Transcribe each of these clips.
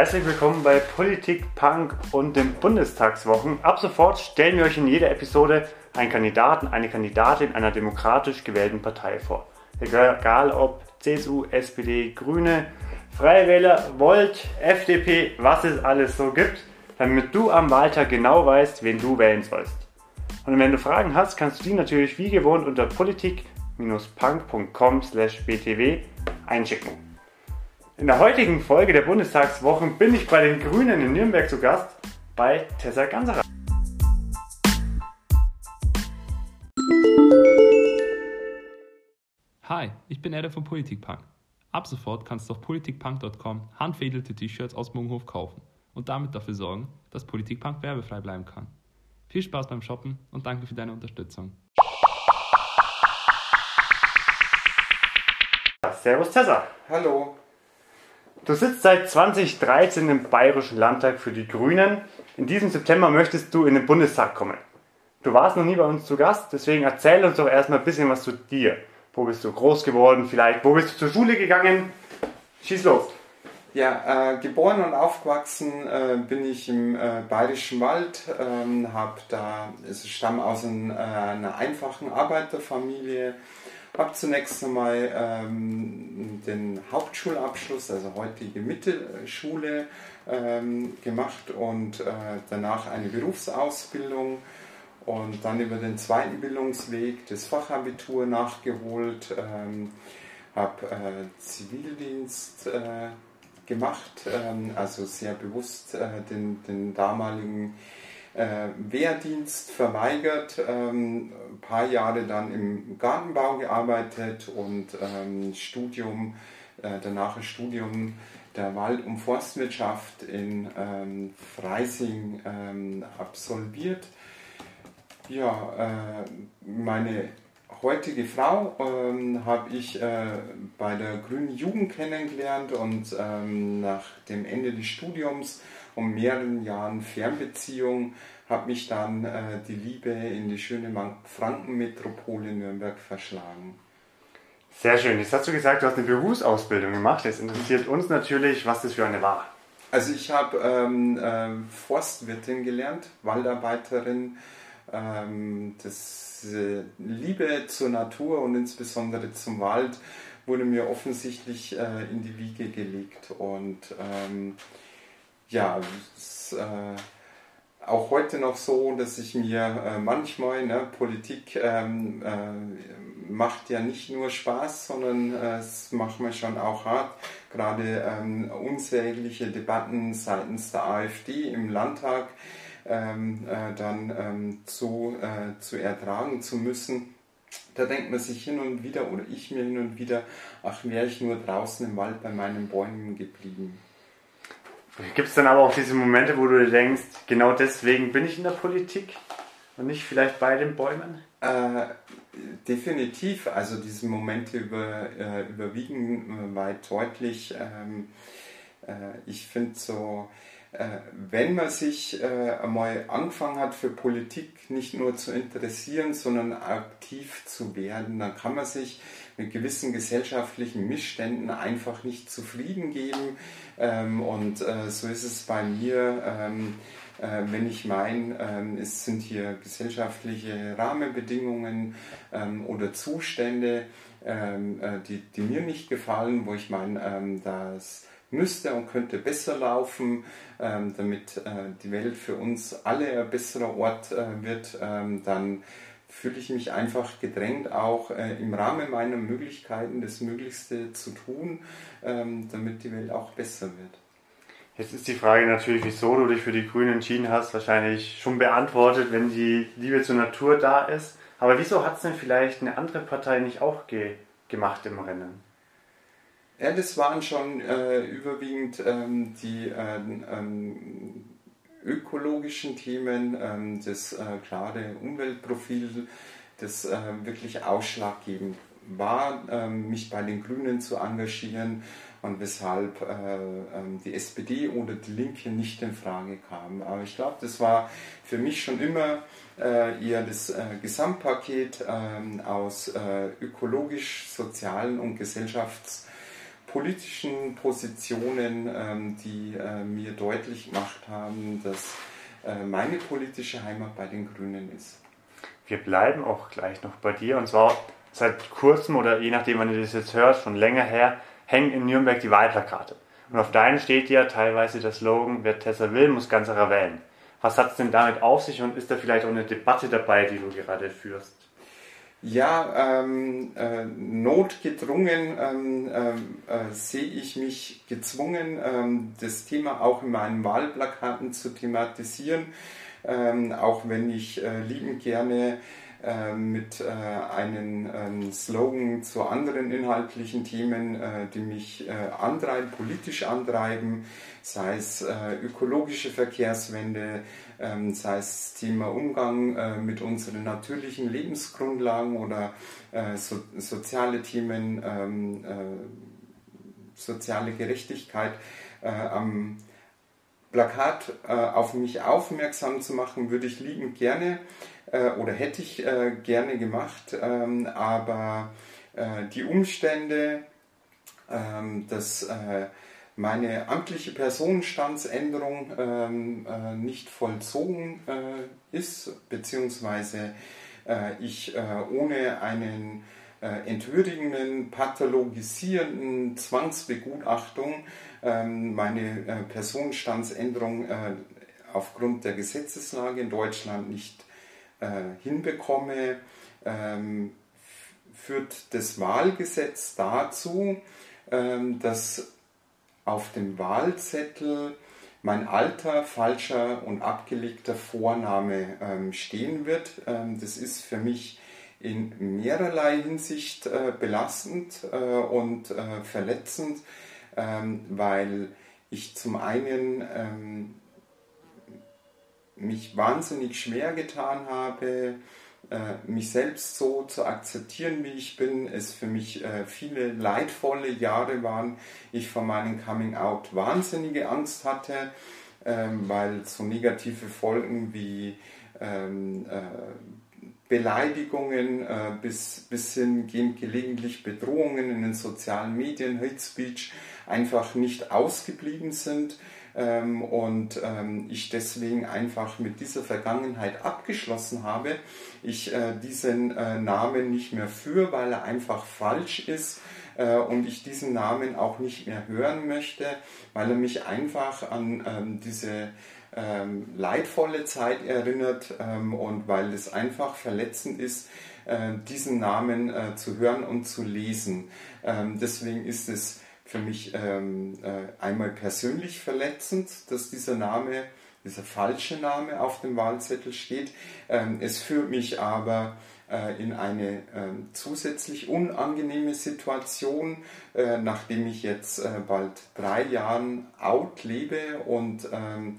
Herzlich willkommen bei Politik, Punk und den Bundestagswochen. Ab sofort stellen wir euch in jeder Episode einen Kandidaten, eine Kandidatin einer demokratisch gewählten Partei vor. Egal ob CSU, SPD, Grüne, Freie Wähler, Volt, FDP, was es alles so gibt, damit du am Wahltag genau weißt, wen du wählen sollst. Und wenn du Fragen hast, kannst du die natürlich wie gewohnt unter politik-punk.com/btw einschicken. In der heutigen Folge der Bundestagswochen bin ich bei den Grünen in Nürnberg zu Gast bei Tessa Ganserer. Hi, ich bin Eder von Politikpunk. Ab sofort kannst du auf politikpunk.com handfädelte T-Shirts aus Munghof kaufen und damit dafür sorgen, dass Politikpunk werbefrei bleiben kann. Viel Spaß beim Shoppen und danke für deine Unterstützung. Servus Tessa. Hallo. Du sitzt seit 2013 im Bayerischen Landtag für die Grünen. In diesem September möchtest du in den Bundestag kommen. Du warst noch nie bei uns zu Gast, deswegen erzähl uns doch erstmal ein bisschen was zu dir. Wo bist du groß geworden vielleicht? Wo bist du zur Schule gegangen? Schieß los. Ja, äh, geboren und aufgewachsen äh, bin ich im äh, Bayerischen Wald, ähm, hab da, also stamme aus ein, äh, einer einfachen Arbeiterfamilie, habe zunächst einmal ähm, den Hauptschulabschluss, also heutige Mittelschule, ähm, gemacht und äh, danach eine Berufsausbildung und dann über den zweiten Bildungsweg das Fachabitur nachgeholt, ähm, habe äh, Zivildienst äh, gemacht, ähm, also sehr bewusst äh, den, den damaligen Wehrdienst verweigert, ähm, ein paar Jahre dann im Gartenbau gearbeitet und ähm, Studium, äh, danach ein Studium der Wald- und Forstwirtschaft in ähm, Freising ähm, absolviert. Ja, äh, meine heutige Frau ähm, habe ich äh, bei der Grünen Jugend kennengelernt und ähm, nach dem Ende des Studiums um mehreren Jahren Fernbeziehung hat mich dann äh, die Liebe in die schöne Frankenmetropole Nürnberg verschlagen. Sehr schön. Jetzt hast du gesagt, du hast eine Berufsausbildung gemacht. Jetzt interessiert uns natürlich, was das für eine war. Also ich habe ähm, äh, Forstwirtin gelernt, Waldarbeiterin. Ähm, das äh, Liebe zur Natur und insbesondere zum Wald wurde mir offensichtlich äh, in die Wiege gelegt. Und ähm, ja, es, äh, auch heute noch so, dass ich mir äh, manchmal, ne, Politik ähm, äh, macht ja nicht nur Spaß, sondern äh, es macht mir schon auch hart. Gerade ähm, unsägliche Debatten seitens der AfD im Landtag ähm, äh, dann ähm, zu, äh, zu ertragen zu müssen. Da denkt man sich hin und wieder, oder ich mir hin und wieder, ach, wäre ich nur draußen im Wald bei meinen Bäumen geblieben. Gibt es dann aber auch diese Momente, wo du denkst, genau deswegen bin ich in der Politik und nicht vielleicht bei den Bäumen? Äh, definitiv. Also diese Momente über, äh, überwiegen weit deutlich. Ähm, äh, ich finde so, äh, wenn man sich äh, einmal angefangen hat für Politik nicht nur zu interessieren, sondern aktiv zu werden, dann kann man sich mit gewissen gesellschaftlichen Missständen einfach nicht zufrieden geben. Ähm, und äh, so ist es bei mir, ähm, äh, wenn ich meine, ähm, es sind hier gesellschaftliche Rahmenbedingungen oder Zustände, äh, die, die, mir nicht gefallen, wo ich meine, ähm, das müsste und könnte besser laufen, damit äh, die Welt für uns alle ein besserer Ort äh, wird, dann fühle ich mich einfach gedrängt, auch äh, im Rahmen meiner Möglichkeiten das Möglichste zu tun, ähm, damit die Welt auch besser wird. Jetzt ist die Frage natürlich, wieso du dich für die Grünen entschieden hast, wahrscheinlich schon beantwortet, wenn die Liebe zur Natur da ist. Aber wieso hat es denn vielleicht eine andere Partei nicht auch ge gemacht im Rennen? Ja, das waren schon äh, überwiegend ähm, die äh, ähm, ökologischen Themen, ähm, das äh, klare Umweltprofil, das äh, wirklich ausschlaggebend war, ähm, mich bei den Grünen zu engagieren und weshalb äh, ähm, die SPD oder die Linke nicht in Frage kam. Aber ich glaube, das war für mich schon immer äh, eher das äh, Gesamtpaket ähm, aus ökologisch, sozialen und Gesellschafts politischen Positionen, ähm, die äh, mir deutlich gemacht haben, dass äh, meine politische Heimat bei den Grünen ist. Wir bleiben auch gleich noch bei dir und zwar seit kurzem oder je nachdem, wann du das jetzt hörst, schon länger her, hängen in Nürnberg die Wahlplakate. Und auf deinen steht ja teilweise der Slogan, wer Tessa will, muss ganzerer wählen. Was hat es denn damit auf sich und ist da vielleicht auch eine Debatte dabei, die du gerade führst? Ja, ähm, äh, notgedrungen ähm, äh, sehe ich mich gezwungen, ähm, das Thema auch in meinen Wahlplakaten zu thematisieren, ähm, auch wenn ich äh, liebend gerne äh, mit äh, einem ähm, Slogan zu anderen inhaltlichen Themen, äh, die mich antreiben, politisch antreiben, sei es ökologische Verkehrswende, ähm, sei es Thema Umgang mit unseren natürlichen Lebensgrundlagen oder soziale Themen, ähm, soziale Gerechtigkeit am Plakat auf mich aufmerksam zu machen, würde ich liebend gerne äh, oder hätte ich äh, gerne gemacht, ähm, aber äh, die Umstände, ähm, dass äh, meine amtliche Personenstandsänderung ähm, äh, nicht vollzogen äh, ist, beziehungsweise ich ohne einen entwürdigenden, pathologisierenden Zwangsbegutachtung meine Personenstandsänderung aufgrund der Gesetzeslage in Deutschland nicht hinbekomme, ähm, führt das Wahlgesetz dazu, ähm, dass auf dem Wahlzettel mein alter, falscher und abgelegter Vorname ähm, stehen wird. Das ist für mich in mehrerlei Hinsicht äh, belastend äh, und äh, verletzend, weil ich zum einen mich wahnsinnig schwer getan habe, äh, mich selbst so zu akzeptieren, wie ich bin. Es für mich äh, viele leidvolle Jahre waren. Ich vor meinem Coming Out wahnsinnige Angst hatte, ähm, weil so negative Folgen wie ähm, äh, Beleidigungen bis, bis hin gehen gelegentlich Bedrohungen in den sozialen Medien, Hate Speech einfach nicht ausgeblieben sind ähm, und ähm, ich deswegen einfach mit dieser Vergangenheit abgeschlossen habe. Ich äh, diesen äh, Namen nicht mehr führe, weil er einfach falsch ist äh, und ich diesen Namen auch nicht mehr hören möchte, weil er mich einfach an ähm, diese ähm, leidvolle Zeit erinnert ähm, und weil es einfach verletzend ist, äh, diesen Namen äh, zu hören und zu lesen. Ähm, deswegen ist es für mich ähm, äh, einmal persönlich verletzend, dass dieser Name, dieser falsche Name auf dem Wahlzettel steht. Ähm, es führt mich aber äh, in eine ähm, zusätzlich unangenehme Situation, äh, nachdem ich jetzt äh, bald drei Jahren out lebe und ähm,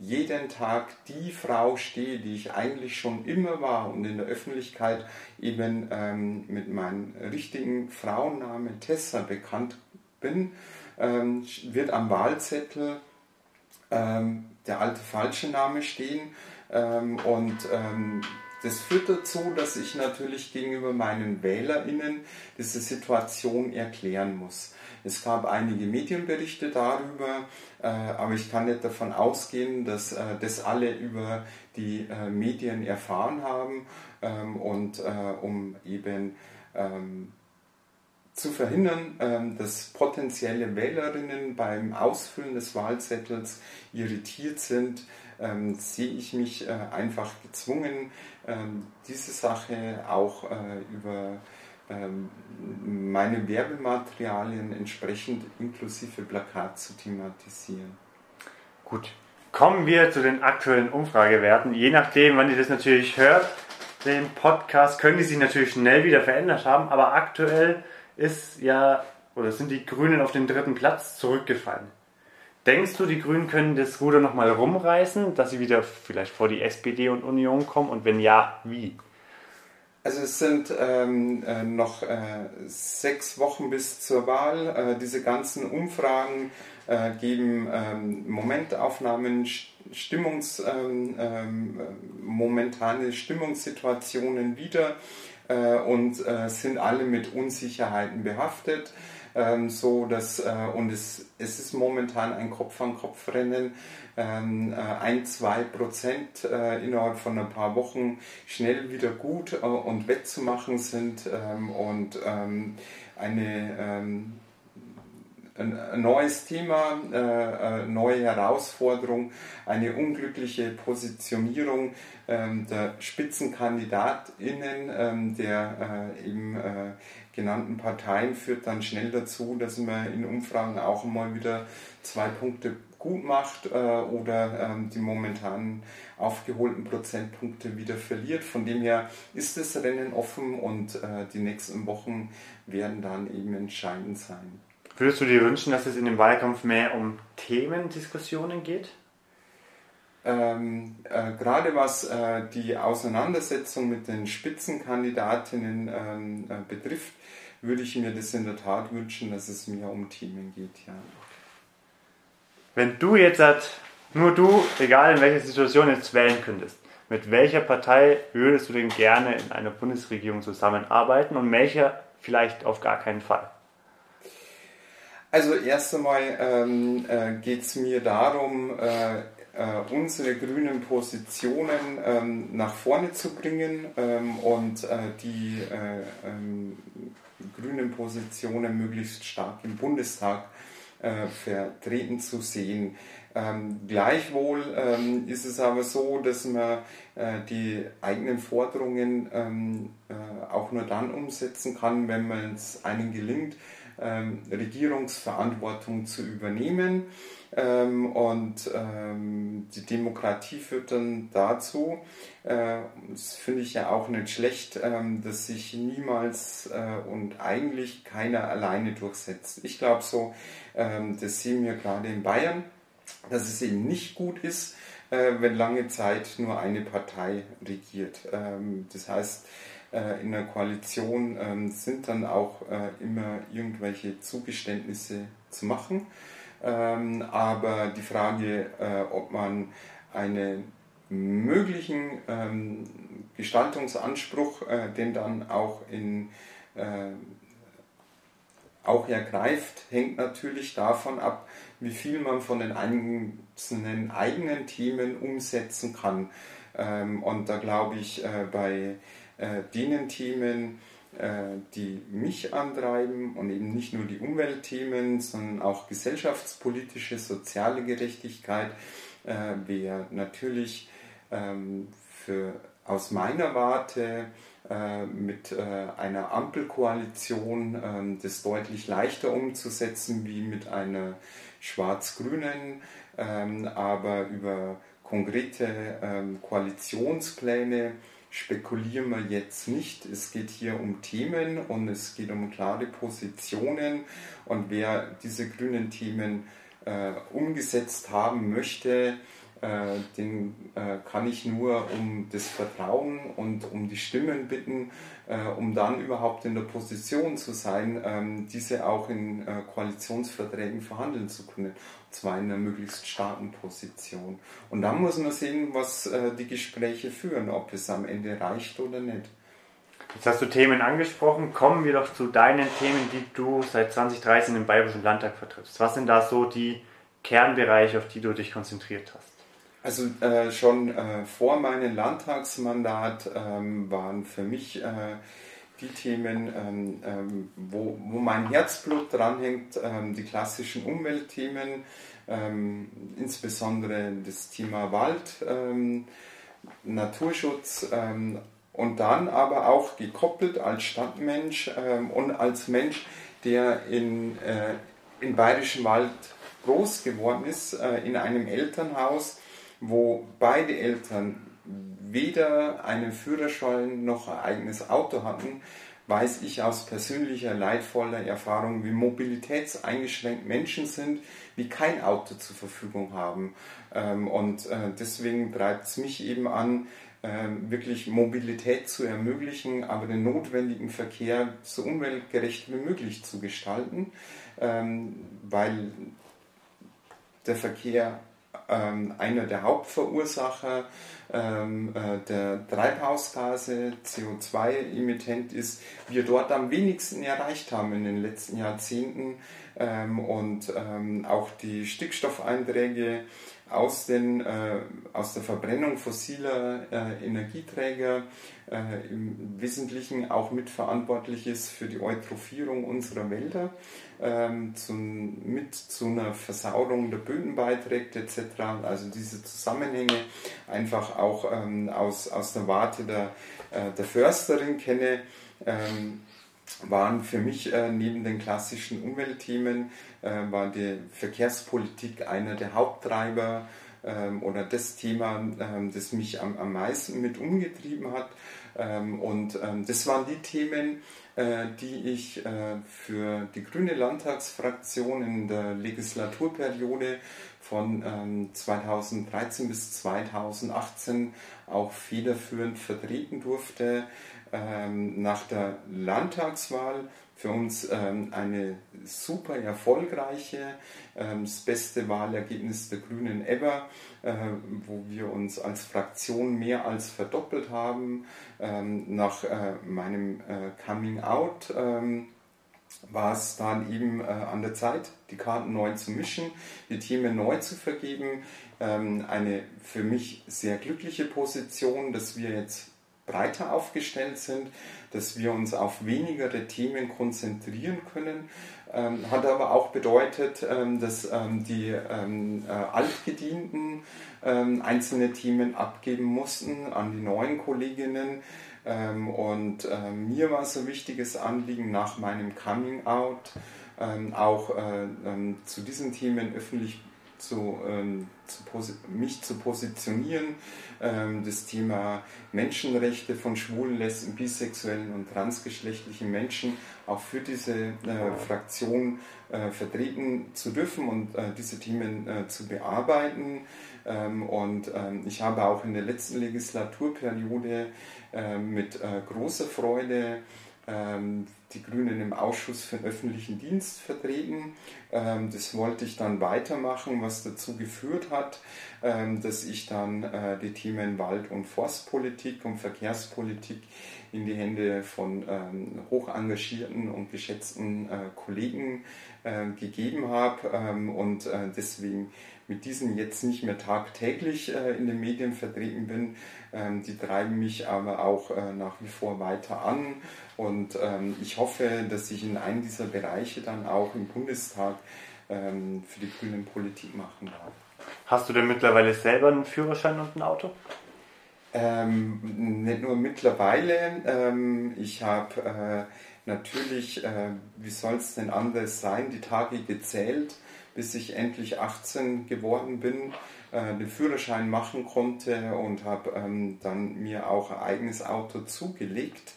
jeden Tag die Frau stehe, die ich eigentlich schon immer war und in der Öffentlichkeit eben ähm, mit meinem richtigen Frauennamen Tessa bekannt bin, ähm, wird am Wahlzettel ähm, der alte falsche Name stehen ähm, und ähm, das führt dazu, dass ich natürlich gegenüber meinen WählerInnen diese Situation erklären muss. Es gab einige Medienberichte darüber, äh, aber ich kann nicht davon ausgehen, dass äh, das alle über die äh, Medien erfahren haben ähm, und um eben ähm, zu verhindern, ähm, dass potenzielle Wählerinnen beim Ausfüllen des Wahlzettels irritiert sind, ähm, sehe ich mich äh, einfach gezwungen, ähm, diese Sache auch äh, über meine Werbematerialien entsprechend inklusive Plakat zu thematisieren. Gut, kommen wir zu den aktuellen Umfragewerten. Je nachdem, wann ihr das natürlich hört, den Podcast, können die sich natürlich schnell wieder verändert haben, aber aktuell ist ja, oder sind die Grünen auf den dritten Platz zurückgefallen. Denkst du, die Grünen können das Ruder nochmal rumreißen, dass sie wieder vielleicht vor die SPD und Union kommen? Und wenn ja, wie? Also es sind ähm, äh, noch äh, sechs Wochen bis zur Wahl. Äh, diese ganzen Umfragen äh, geben ähm, Momentaufnahmen, Stimmungs, ähm, ähm momentane Stimmungssituationen wieder. Äh, und äh, sind alle mit Unsicherheiten behaftet. Ähm, so dass, äh, und es, es ist momentan ein Kopf-an-Kopf-Rennen. Ähm, äh, ein, zwei Prozent äh, innerhalb von ein paar Wochen schnell wieder gut äh, und wettzumachen sind ähm, und ähm, eine ähm, ein neues Thema, äh, neue Herausforderung, eine unglückliche Positionierung ähm, der SpitzenkandidatInnen ähm, der äh, eben äh, genannten Parteien führt dann schnell dazu, dass man in Umfragen auch mal wieder zwei Punkte gut macht äh, oder ähm, die momentanen aufgeholten Prozentpunkte wieder verliert. Von dem her ist das Rennen offen und äh, die nächsten Wochen werden dann eben entscheidend sein. Würdest du dir wünschen, dass es in dem Wahlkampf mehr um Themendiskussionen geht? Ähm, äh, gerade was äh, die Auseinandersetzung mit den Spitzenkandidatinnen ähm, äh, betrifft, würde ich mir das in der Tat wünschen, dass es mehr um Themen geht. Ja. Wenn du jetzt halt, nur du, egal in welcher Situation jetzt wählen könntest, mit welcher Partei würdest du denn gerne in einer Bundesregierung zusammenarbeiten und welcher vielleicht auf gar keinen Fall? Also erst einmal ähm, äh, geht es mir darum, äh, äh, unsere grünen Positionen ähm, nach vorne zu bringen ähm, und äh, die äh, ähm, grünen Positionen möglichst stark im Bundestag äh, vertreten zu sehen. Ähm, gleichwohl ähm, ist es aber so, dass man äh, die eigenen Forderungen ähm, äh, auch nur dann umsetzen kann, wenn man es einem gelingt, ähm, Regierungsverantwortung zu übernehmen. Ähm, und ähm, die Demokratie führt dann dazu, äh, das finde ich ja auch nicht schlecht, ähm, dass sich niemals äh, und eigentlich keiner alleine durchsetzt. Ich glaube so, ähm, das sehen wir gerade in Bayern, dass es eben nicht gut ist, äh, wenn lange Zeit nur eine Partei regiert. Ähm, das heißt, äh, in der Koalition ähm, sind dann auch äh, immer irgendwelche Zugeständnisse zu machen. Ähm, aber die Frage, äh, ob man einen möglichen ähm, Gestaltungsanspruch, den dann auch in auch ergreift, hängt natürlich davon ab, wie viel man von den einzelnen eigenen Themen umsetzen kann. und da glaube ich, bei äh, denen Themen, äh, die mich antreiben und eben nicht nur die Umweltthemen, sondern auch gesellschaftspolitische, soziale Gerechtigkeit, äh, wäre natürlich ähm, für, aus meiner Warte äh, mit äh, einer Ampelkoalition ähm, das deutlich leichter umzusetzen wie mit einer schwarz-grünen, ähm, aber über konkrete ähm, Koalitionspläne spekulieren wir jetzt nicht. Es geht hier um Themen und es geht um klare Positionen. Und wer diese grünen Themen äh, umgesetzt haben möchte, äh, den äh, kann ich nur um das Vertrauen und um die Stimmen bitten, äh, um dann überhaupt in der Position zu sein, ähm, diese auch in äh, Koalitionsverträgen verhandeln zu können. Und zwar in einer möglichst starken Position. Und dann muss man sehen, was äh, die Gespräche führen, ob es am Ende reicht oder nicht. Jetzt hast du Themen angesprochen. Kommen wir doch zu deinen Themen, die du seit 2013 im Bayerischen Landtag vertrittst. Was sind da so die Kernbereiche, auf die du dich konzentriert hast? Also äh, schon äh, vor meinem Landtagsmandat ähm, waren für mich äh, die Themen, ähm, ähm, wo, wo mein Herzblut dranhängt, ähm, die klassischen Umweltthemen, ähm, insbesondere das Thema Wald, ähm, Naturschutz und dann aber auch gekoppelt als Stadtmensch und als Mensch, der in, äh, in Bayerischen Wald groß geworden ist, äh, in einem Elternhaus, wo beide Eltern weder einen Führerschein noch ein eigenes Auto hatten, weiß ich aus persönlicher leidvoller Erfahrung, wie mobilitätseingeschränkt Menschen sind, die kein Auto zur Verfügung haben. Ähm, und äh, deswegen treibt es mich eben an, ähm, wirklich Mobilität zu ermöglichen, aber den notwendigen Verkehr so umweltgerecht wie möglich zu gestalten, ähm, weil der Verkehr einer der Hauptverursacher ähm, äh, der Treibhausgase, CO2-Emittent ist, wir dort am wenigsten erreicht haben in den letzten Jahrzehnten ähm, und ähm, auch die Stickstoffeinträge aus, den, äh, aus der Verbrennung fossiler äh, Energieträger äh, im Wesentlichen auch mitverantwortlich ist für die Eutrophierung unserer Wälder, ähm, zum, mit zu einer Versauerung der Böden beiträgt etc. Also diese Zusammenhänge einfach auch ähm, aus, aus der Warte der, äh, der Försterin kenne. Ähm, waren für mich äh, neben den klassischen Umweltthemen äh, war die Verkehrspolitik einer der Haupttreiber ähm, oder das Thema, ähm, das mich am, am meisten mit umgetrieben hat. Ähm, und ähm, das waren die Themen, äh, die ich äh, für die grüne Landtagsfraktion in der Legislaturperiode von 2013 ähm, bis 2018 auch federführend vertreten durfte. Nach der Landtagswahl für uns ähm, eine super erfolgreiche, ähm, das beste Wahlergebnis der Grünen ever, äh, wo wir uns als Fraktion mehr als verdoppelt haben. Ähm, nach äh, meinem äh, Coming Out ähm, war es dann eben äh, an der Zeit, die Karten neu zu mischen, die Themen neu zu vergeben. Ähm, eine für mich sehr glückliche Position, dass wir jetzt breiter aufgestellt sind, dass wir uns auf wenigere Themen konzentrieren können. Ähm, hat aber auch bedeutet, ähm, dass ähm, die ähm, äh, Altgedienten ähm, einzelne Themen abgeben mussten an die neuen Kolleginnen. Ähm, und mir war es ein wichtiges Anliegen nach meinem Coming Out auch äh, zu diesen Themen öffentlich zu, ähm, zu mich zu positionieren, ähm, das Thema Menschenrechte von schwulen, lesben, bisexuellen und transgeschlechtlichen Menschen auch für diese äh, Fraktion äh, vertreten zu dürfen und äh, diese Themen äh, zu bearbeiten. Ähm, und ähm, ich habe auch in der letzten Legislaturperiode äh, mit äh, großer Freude ähm, die Grünen im Ausschuss für den öffentlichen Dienst vertreten. Ähm, das wollte ich dann weitermachen, was dazu geführt hat, ähm, dass ich dann äh, die Themen Wald- und Forstpolitik und Verkehrspolitik in die Hände von hoch engagierten und geschätzten äh, Kollegen äh, gegeben habe und deswegen mit diesen jetzt nicht mehr tagtäglich in den Medien vertreten bin. Die treiben mich aber auch nach wie vor weiter an und ähm, ich hoffe, dass ich in einem dieser Bereiche dann auch im Bundestag ähm, für die Grünen Politik machen darf. Hast du denn mittlerweile selber einen Führerschein und ein Auto? Ähm, nicht nur mittlerweile. Ähm, ich habe äh, natürlich, äh, wie soll es denn anders sein, die Tage gezählt, bis ich endlich 18 geworden bin, äh, den Führerschein machen konnte und habe ähm, dann mir auch ein eigenes Auto zugelegt.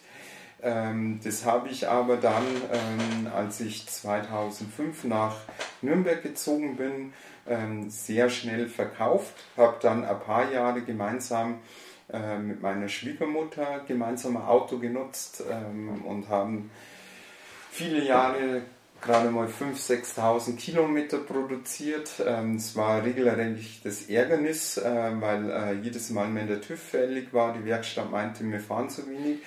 Ähm, das habe ich aber dann, ähm, als ich 2005 nach Nürnberg gezogen bin, ähm, sehr schnell verkauft, habe dann ein paar Jahre gemeinsam äh, mit meiner Schwiegermutter gemeinsam ein Auto genutzt und haben viele Jahre gerade mal 5.000, 6.000 Kilometer produziert. Es war regelrecht das Ärgernis, äh, weil äh, jedes Mal, wenn der TÜV fällig war, die Werkstatt meinte, wir fahren zu wenig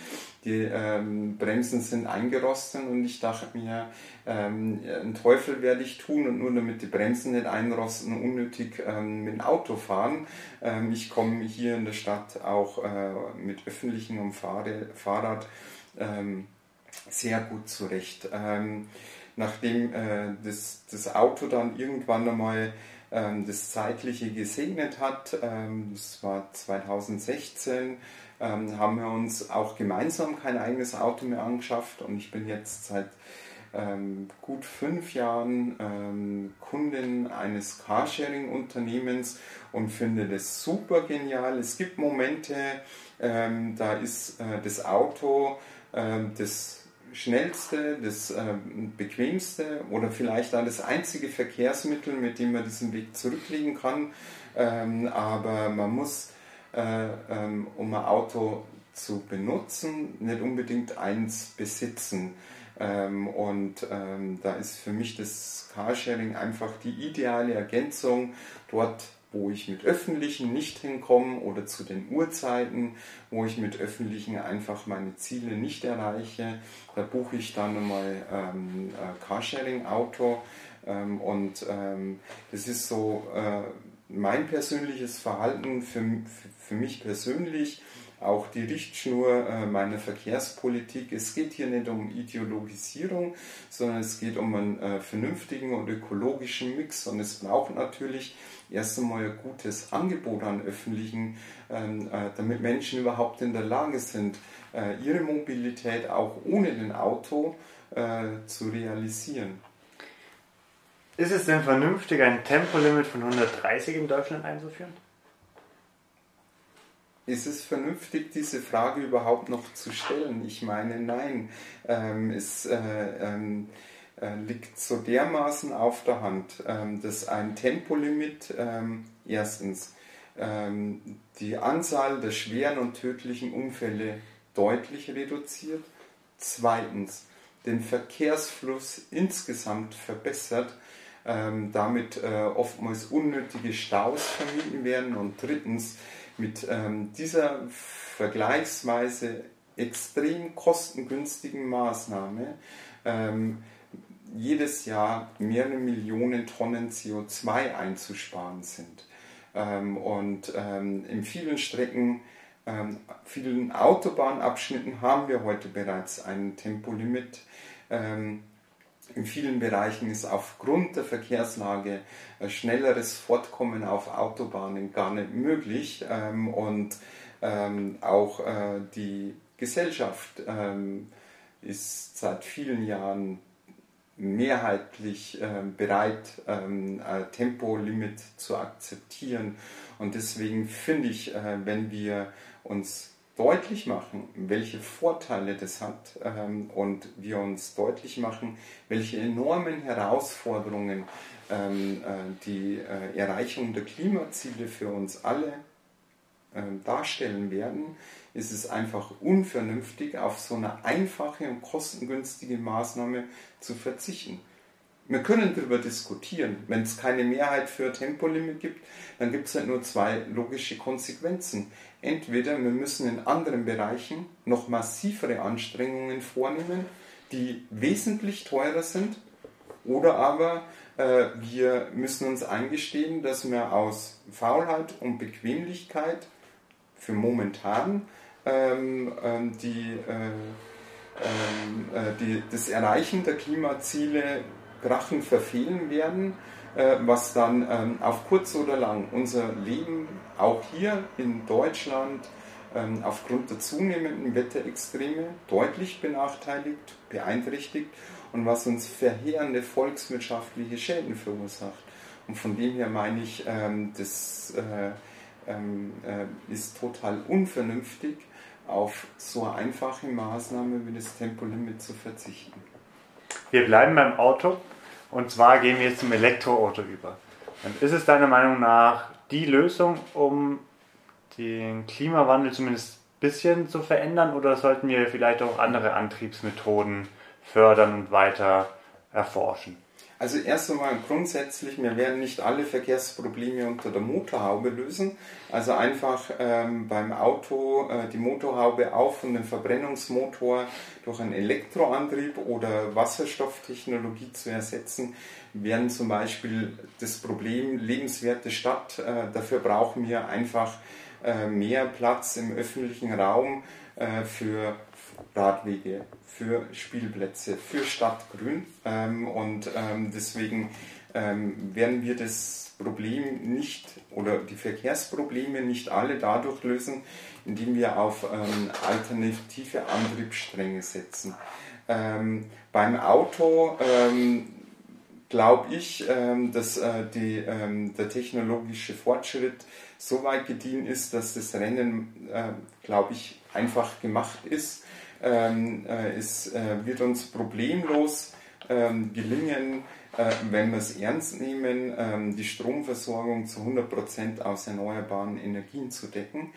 die ähm, Bremsen sind eingerostet und ich dachte mir, ähm, einen Teufel werde ich tun und nur damit die Bremsen nicht einrosten, unnötig ähm, mit dem Auto fahren. Ähm, ich komme hier in der Stadt auch äh, mit öffentlichem und Fahrrad ähm, sehr gut zurecht. Ähm, nachdem äh, das, das Auto dann irgendwann einmal das Zeitliche gesegnet hat, das war 2016, ähm, haben wir uns auch gemeinsam kein eigenes Auto mehr angeschafft und ich bin jetzt seit ähm, gut fünf Jahren ähm, Kundin eines Carsharing-Unternehmens und finde das super genial. Es gibt Momente, ähm, da ist äh, das Auto ähm, das schnellste, das ähm, bequemste oder vielleicht auch das einzige Verkehrsmittel, mit dem man diesen Weg zurücklegen kann. Ähm, aber man muss äh, ähm, um ein Auto zu benutzen, nicht unbedingt eins besitzen. Ähm, und ähm, da ist für mich das Carsharing einfach die ideale Ergänzung. Dort wo ich mit öffentlichen nicht hinkomme oder zu den Uhrzeiten, wo ich mit öffentlichen einfach meine Ziele nicht erreiche. Da buche ich dann nochmal ähm, Carsharing-Auto ähm, und ähm, das ist so äh, mein persönliches Verhalten für, für, für mich persönlich auch die Richtschnur äh, meiner Verkehrspolitik. Es geht hier nicht um Ideologisierung, sondern es geht um einen äh, vernünftigen und ökologischen Mix. Und es braucht natürlich erst einmal ein gutes Angebot an öffentlichen, ähm, äh, damit Menschen überhaupt in der Lage sind, ihre Mobilität auch ohne den Auto zu realisieren. Ist es denn vernünftig, ein Tempolimit von 130 in Deutschland einzuführen? Ist es vernünftig, diese Frage überhaupt noch zu stellen? Ich meine, nein. Ähm, es äh, ähm, äh, liegt so dermaßen auf der Hand, ähm, dass ein Tempolimit ähm, erstens ähm, die Anzahl der schweren und tödlichen Unfälle deutlich reduziert, zweitens den Verkehrsfluss insgesamt verbessert, damit äh, oftmals unnötige Staus vermieden werden und drittens mit dieser vergleichsweise extrem kostengünstigen Maßnahme jedes Jahr mehrere Millionen Tonnen CO2 einzusparen sind. Ähm, und ähm, in vielen Strecken, ähm, vielen Autobahnabschnitten haben wir heute bereits ein Tempolimit. In vielen Bereichen ist aufgrund der Verkehrslage ein schnelleres Fortkommen auf Autobahnen gar nicht möglich und auch äh, die Gesellschaft ist seit vielen Jahren mehrheitlich äh, bereit, ähm, ein Tempolimit zu akzeptieren. Und deswegen finde ich, äh, wenn wir uns deutlich machen, welche Vorteile das hat ähm, und wir uns deutlich machen, welche enormen Herausforderungen ähm, äh, die äh, Erreichung der Klimaziele für uns alle darstellen werden, ist es einfach unvernünftig, auf so eine einfache und kostengünstige Maßnahme zu verzichten. Wir können darüber diskutieren. Wenn es keine Mehrheit für Tempolimit gibt, dann gibt es halt nur zwei logische Konsequenzen. Entweder wir müssen in anderen Bereichen noch massivere Anstrengungen vornehmen, die wesentlich teurer sind, oder aber äh, wir müssen uns eingestehen, dass wir aus Faulheit und Bequemlichkeit für momentan ähm, ähm, die, äh, ähm, äh, die, das Erreichen der Klimaziele Drachen verfehlen werden, äh, was dann ähm, auf kurz oder lang unser Leben auch hier in Deutschland ähm, aufgrund der zunehmenden Wetterextreme deutlich benachteiligt, beeinträchtigt und was uns verheerende volkswirtschaftliche Schäden verursacht. Und von dem her meine ich, ähm, das äh, ist total unvernünftig, auf so einfache Maßnahme wie das Tempolimit zu verzichten. Wir bleiben beim Auto und zwar gehen wir jetzt zum Elektroauto über. Und ist es deiner Meinung nach die Lösung, um den Klimawandel zumindest ein bisschen zu verändern oder sollten wir vielleicht auch andere Antriebsmethoden fördern und weiter erforschen? Also erst einmal grundsätzlich, wir werden nicht alle Verkehrsprobleme unter der Motorhaube lösen. Also einfach ähm, beim Auto äh, die Motorhaube auf und den Verbrennungsmotor durch einen Elektroantrieb oder Wasserstofftechnologie zu ersetzen, wären zum Beispiel das Problem lebenswerte Stadt. Äh, dafür brauchen wir einfach äh, mehr Platz im öffentlichen Raum äh, für Radwege, für Spielplätze, für Stadtgrün. Ähm, und ähm, deswegen ähm, werden wir das Problem nicht oder die Verkehrsprobleme nicht alle dadurch lösen, indem wir auf ähm, alternative Antriebsstränge setzen. Ähm, beim Auto ähm, glaube ich, dass äh, die, der technologische Fortschritt so weit gediehen ist, dass das Rennen, äh, glaube ich, einfach gemacht ist ähm, äh, es äh, wird uns problemlos ähm, gelingen, äh, wenn wir es ernst nehmen, ähm, die Stromversorgung zu 100% aus erneuerbaren Energien zu decken.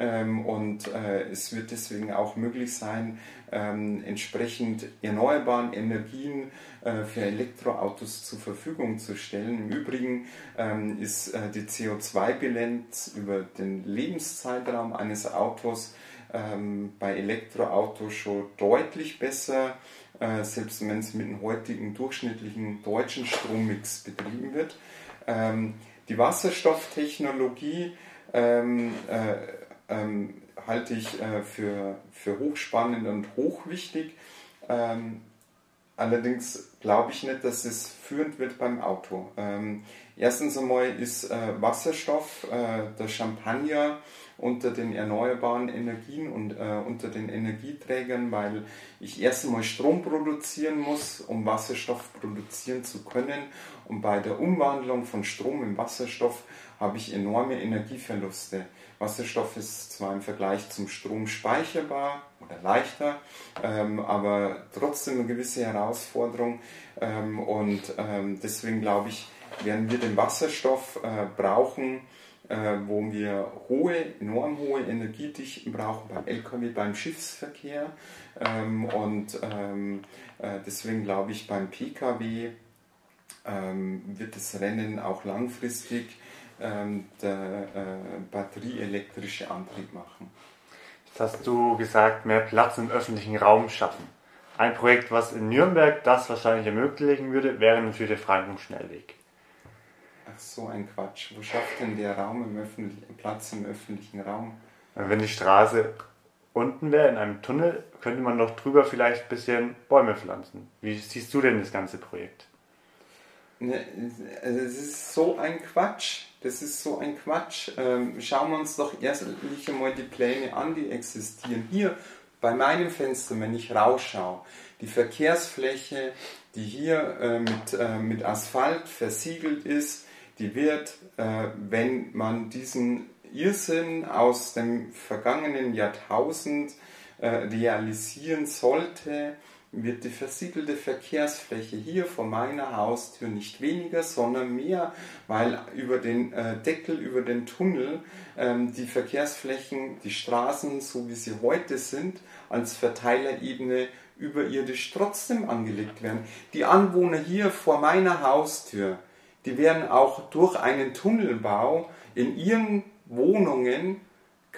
Ähm, und äh, es wird deswegen auch möglich sein, ähm, entsprechend erneuerbaren Energien äh, für Elektroautos zur Verfügung zu stellen. Im Übrigen ähm, ist äh, die CO2-Bilanz über den Lebenszeitraum eines Autos ähm, bei Elektroautos schon deutlich besser, äh, selbst wenn es mit dem heutigen durchschnittlichen deutschen Strommix betrieben wird. Ähm, die Wasserstofftechnologie ähm, äh, ähm, halte ich äh, für, für hochspannend und hochwichtig. Ähm, allerdings glaube ich nicht, dass es führend wird beim Auto. Ähm, erstens einmal ist äh, Wasserstoff äh, der Champagner unter den erneuerbaren Energien und äh, unter den Energieträgern, weil ich erst einmal Strom produzieren muss, um Wasserstoff produzieren zu können. Und bei der Umwandlung von Strom in Wasserstoff habe ich enorme Energieverluste. Wasserstoff ist zwar im Vergleich zum Strom speicherbar oder leichter, ähm, aber trotzdem eine gewisse Herausforderung. Ähm, und ähm, deswegen glaube ich, werden wir den Wasserstoff äh, brauchen, äh, wo wir hohe, enorm hohe Energiedichten brauchen beim Lkw, beim Schiffsverkehr. Ähm, und ähm, äh, deswegen glaube ich, beim Pkw ähm, wird das Rennen auch langfristig der äh, batterieelektrische Antrieb machen. Jetzt hast du gesagt, mehr Platz im öffentlichen Raum schaffen. Ein Projekt, was in Nürnberg das wahrscheinlich ermöglichen würde, wäre natürlich der Frankenschnellweg. Ach so ein Quatsch. Wo schafft denn der Raum im öffentlichen Platz im öffentlichen Raum? Wenn die Straße unten wäre, in einem Tunnel, könnte man noch drüber vielleicht ein bisschen Bäume pflanzen. Wie siehst du denn das ganze Projekt? Ne, also es ist so ein Quatsch. Das ist so ein Quatsch. Ähm, schauen wir uns doch erstlich einmal die Pläne an, die existieren. Hier bei meinem Fenster, wenn ich rausschaue, die Verkehrsfläche, die hier äh, mit, äh, mit Asphalt versiegelt ist, die wird, äh, wenn man diesen Irrsinn aus dem vergangenen Jahrtausend äh, realisieren sollte, wird die versiegelte Verkehrsfläche hier vor meiner Haustür nicht weniger, sondern mehr, weil über den äh, Deckel, über den Tunnel ähm, die Verkehrsflächen, die Straßen, so wie sie heute sind, als Verteilerebene überirdisch trotzdem angelegt werden. Die Anwohner hier vor meiner Haustür, die werden auch durch einen Tunnelbau in ihren Wohnungen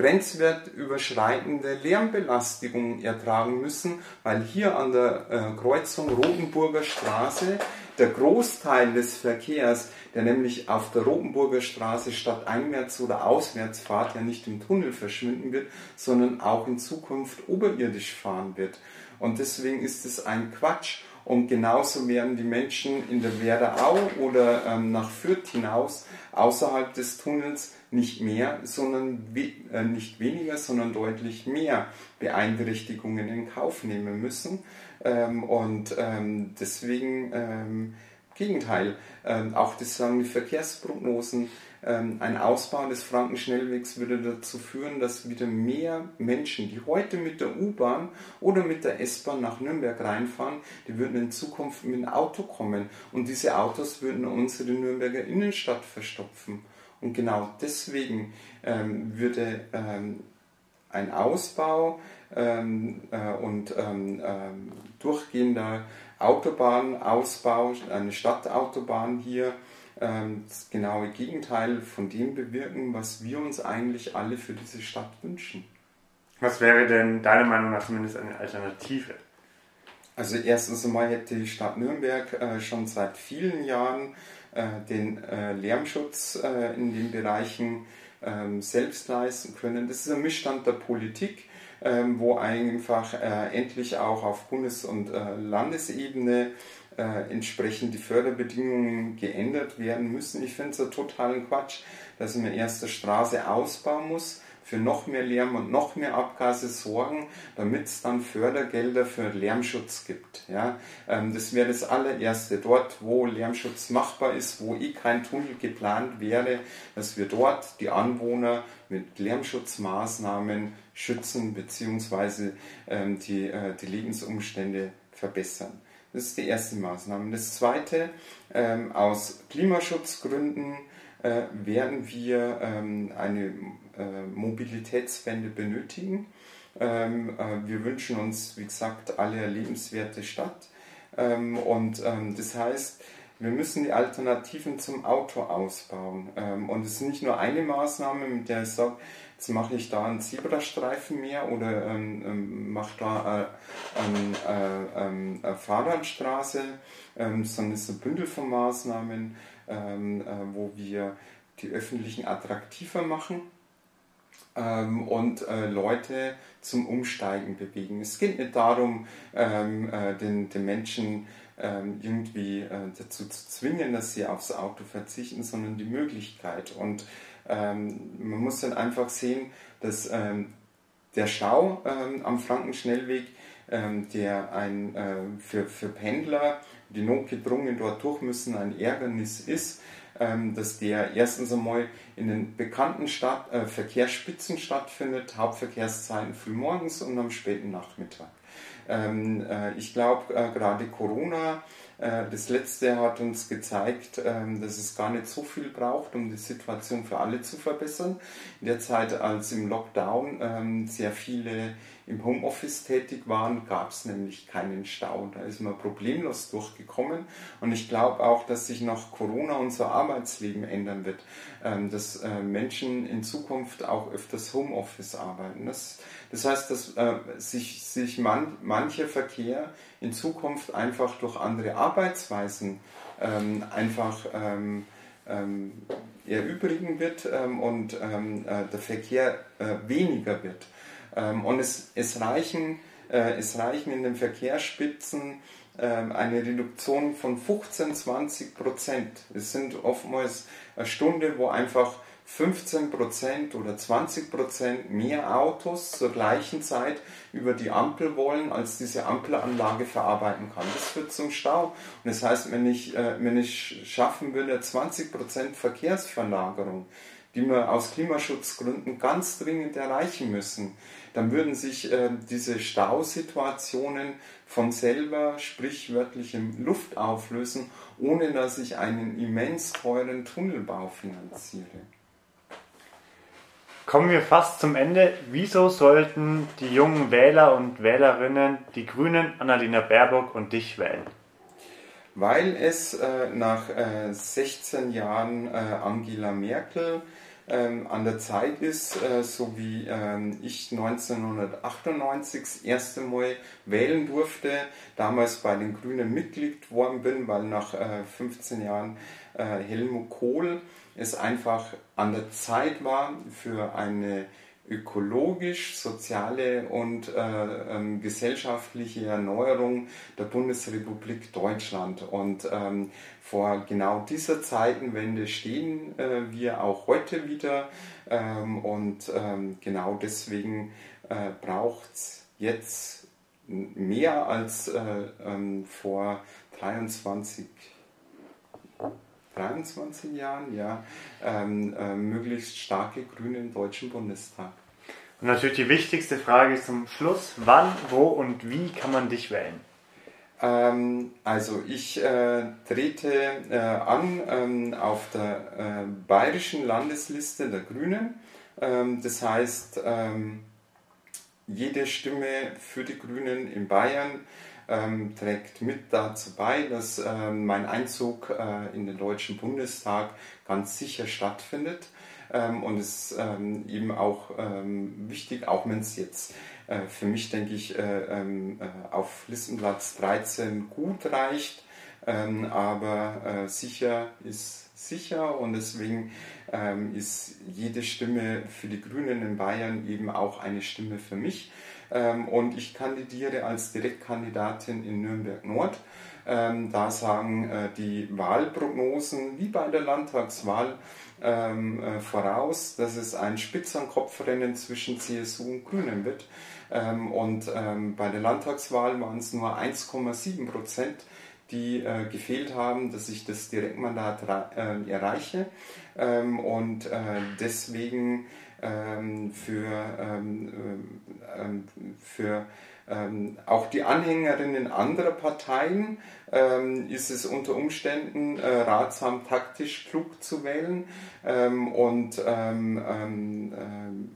grenzwertüberschreitende Lärmbelastung ertragen müssen, weil hier an der äh, Kreuzung Rotenburger Straße der Großteil des Verkehrs, der nämlich auf der Rotenburger Straße statt Einwärts- oder Auswärtsfahrt ja nicht im Tunnel verschwinden wird, sondern auch in Zukunft oberirdisch fahren wird. Und deswegen ist es ein Quatsch. Und genauso werden die Menschen in der Werdau oder ähm, nach Fürth hinaus außerhalb des Tunnels nicht mehr, sondern we äh, nicht weniger, sondern deutlich mehr Beeinträchtigungen in Kauf nehmen müssen. Ähm, und ähm, deswegen, ähm, Gegenteil, ähm, auch das sagen die Verkehrsprognosen, ein Ausbau des Frankenschnellwegs würde dazu führen, dass wieder mehr Menschen, die heute mit der U-Bahn oder mit der S-Bahn nach Nürnberg reinfahren, die würden in Zukunft mit dem Auto kommen. Und diese Autos würden unsere Nürnberger Innenstadt verstopfen. Und genau deswegen ähm, würde ähm, ein Ausbau ähm, äh, und ähm, ähm, durchgehender Autobahnausbau, eine Stadtautobahn hier, ähm, das genaue Gegenteil von dem bewirken, was wir uns eigentlich alle für diese Stadt wünschen. Was wäre denn deiner Meinung nach zumindest eine Alternative? Also erstens einmal hätte die Stadt Nürnberg äh, schon seit vielen Jahren äh, den äh, Lärmschutz äh, in den Bereichen ähm, selbst leisten können. Das ist ein Missstand der Politik, ähm, wo einfach endlich auch auf Bundes- und Landesebene entsprechend die Förderbedingungen geändert werden müssen. Ich finde es einen totalen Quatsch, dass man erst eine Straße ausbauen muss, für noch mehr Lärm und noch mehr Abgase sorgen, damit es dann Fördergelder für Lärmschutz gibt. Ja? Ähm, das wäre das allererste. Dort, wo Lärmschutz machbar ist, wo eh kein Tunnel geplant wäre, dass wir dort die Anwohner mit Lärmschutzmaßnahmen schützen bzw. Ähm, die, äh, die Lebensumstände verbessern. Das ist die erste Maßnahme. Das zweite, ähm, aus Klimaschutzgründen äh, werden wir ähm, eine äh, Mobilitätswende benötigen. Ähm, äh, wir wünschen uns, wie gesagt, alle lebenswerte Stadt. Ähm, und ähm, das heißt, wir müssen die Alternativen zum Auto ausbauen. Ähm, und es ist nicht nur eine Maßnahme, mit der ich sage, jetzt mache ich da einen Zebrastreifen mehr oder ähm, ähm, mache da äh, äh, äh, eine Fahrradstraße, ähm, sondern es ist ein Bündel von Maßnahmen, ähm, äh, wo wir die öffentlichen attraktiver machen ähm, und äh, Leute zum Umsteigen bewegen. Es geht nicht darum, ähm, äh, den, den Menschen ähm, irgendwie dazu zu zwingen, dass sie aufs Auto verzichten, sondern die Möglichkeit. Und ähm, man muss dann einfach sehen, dass ähm, der Stau ähm, am Frankenschnellweg, ähm, der ein, äh, für, für Pendler, die notgedrungen dort durch müssen, ein Ärgernis ist, ähm, dass der erstens einmal in den bekannten Stadt, äh, Verkehrsspitzen stattfindet, Hauptverkehrszeiten frühmorgens und am späten Nachmittag. Ähm, äh, ich glaube, äh, gerade Corona, das letzte hat uns gezeigt, ähm, dass es gar nicht so viel braucht, um die Situation für alle zu verbessern. In der Zeit, als im Lockdown ähm, sehr viele im Homeoffice tätig waren, gab es nämlich keinen Stau. Da ist man problemlos durchgekommen. Und ich glaube auch, dass sich nach Corona unser Arbeitsleben ändern wird, ähm, dass äh, Menschen in Zukunft auch öfters Homeoffice arbeiten. Das, das heißt, dass äh, sich, sich man, mancher Verkehr in Zukunft einfach durch andere Arbeitsweisen ähm, einfach ähm, erübrigen wird und äh, der Verkehr weniger wird. Ähm, und es, es, reichen, äh, es reichen in den Verkehrsspitzen ähm, eine Reduktion von 15, 20 Prozent. Es sind oftmals eine Stunde, wo einfach 15 Prozent oder 20 Prozent mehr Autos zur gleichen Zeit über die Ampel wollen, als diese Ampelanlage verarbeiten kann. Das führt zum Stau. Und das heißt, wenn ich, äh, wenn ich schaffen würde, 20 Prozent Verkehrsverlagerung, die wir aus Klimaschutzgründen ganz dringend erreichen müssen, dann würden sich äh, diese Stausituationen von selber sprichwörtlich in Luft auflösen, ohne dass ich einen immens teuren Tunnelbau finanziere. Kommen wir fast zum Ende. Wieso sollten die jungen Wähler und Wählerinnen die Grünen, Annalena Baerbock und dich wählen? Weil es äh, nach äh, 16 Jahren äh, Angela Merkel ähm, an der Zeit ist, äh, so wie ähm, ich 1998 das erste Mal wählen durfte, damals bei den Grünen Mitglied geworden bin, weil nach äh, 15 Jahren äh, Helmut Kohl es einfach an der Zeit war für eine ökologisch, soziale und äh, ähm, gesellschaftliche Erneuerung der Bundesrepublik Deutschland. Und ähm, vor genau dieser Zeitenwende stehen äh, wir auch heute wieder. Ähm, und ähm, genau deswegen äh, braucht es jetzt mehr als äh, ähm, vor 23 23 Jahren, ja, ähm, äh, möglichst starke Grüne im Deutschen Bundestag. Und natürlich die wichtigste Frage zum Schluss, wann, wo und wie kann man dich wählen? Ähm, also ich äh, trete äh, an ähm, auf der äh, bayerischen Landesliste der Grünen. Ähm, das heißt, ähm, jede Stimme für die Grünen in Bayern ähm, trägt mit dazu bei, dass ähm, mein Einzug äh, in den Deutschen Bundestag ganz sicher stattfindet. Ähm, und es ist ähm, eben auch ähm, wichtig, auch wenn es jetzt äh, für mich, denke ich, äh, ähm, äh, auf Listenplatz 13 gut reicht, aber sicher ist sicher und deswegen ist jede Stimme für die Grünen in Bayern eben auch eine Stimme für mich. Ähm, und ich kandidiere als Direktkandidatin in Nürnberg Nord. Ähm, da sagen äh, die Wahlprognosen wie bei der Landtagswahl ähm, äh, voraus, dass es ein Spitzenkopfrennen zwischen CSU und Grünen wird. und bei der Landtagswahl waren es nur 1,7 Prozent die äh, gefehlt haben, dass ich das Direktmandat äh, erreiche. Ähm, und äh, deswegen ähm, für, ähm, äh, ähm, für ähm, auch die Anhängerinnen anderer Parteien ähm, ist es unter Umständen äh, ratsam, taktisch klug zu wählen und äh,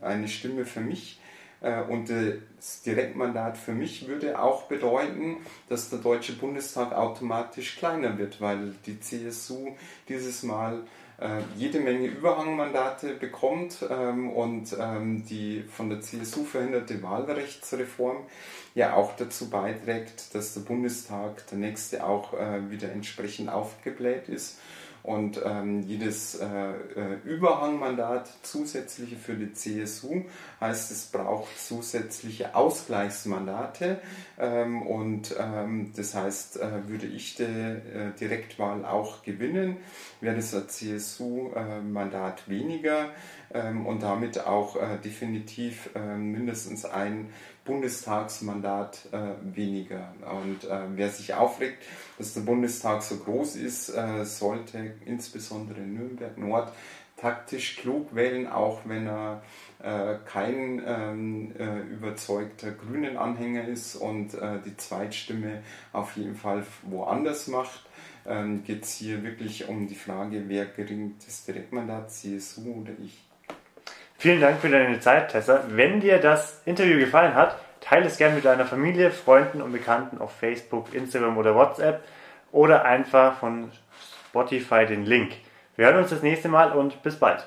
eine Stimme für mich. Äh, und das Direktmandat für mich würde auch bedeuten, dass der Deutsche Bundestag automatisch kleiner wird, weil die CSU dieses Mal jede Menge Überhangmandate bekommt ähm, und ähm, die von der CSU verhinderte Wahlrechtsreform ja auch dazu beiträgt, dass der Bundestag, der nächste, auch äh, wieder entsprechend aufgebläht ist und ähm, jedes äh, äh, Überhangmandat zusätzliche für die CSU heißt, es braucht zusätzliche Ausgleichsmandate. Ähm, und ähm, das heißt, äh, würde ich die äh, Direktwahl auch gewinnen, wäre das ein CSU-Mandat weniger ähm, und damit auch äh, definitiv äh, mindestens ein Bundestagsmandat äh, weniger. Und äh, wer sich aufregt, dass der Bundestag so groß ist, äh, sollte insbesondere Nürnberg Nord taktisch klug wählen, auch wenn er äh, kein ähm, äh, überzeugter grünen Anhänger ist und äh, die Zweitstimme auf jeden Fall woanders macht. Ähm, Geht es hier wirklich um die Frage, wer geringt das Direktmandat, CSU oder ich? Vielen Dank für deine Zeit, Tessa. Wenn dir das Interview gefallen hat, teile es gerne mit deiner Familie, Freunden und Bekannten auf Facebook, Instagram oder WhatsApp oder einfach von Spotify den Link. Wir hören uns das nächste Mal und bis bald.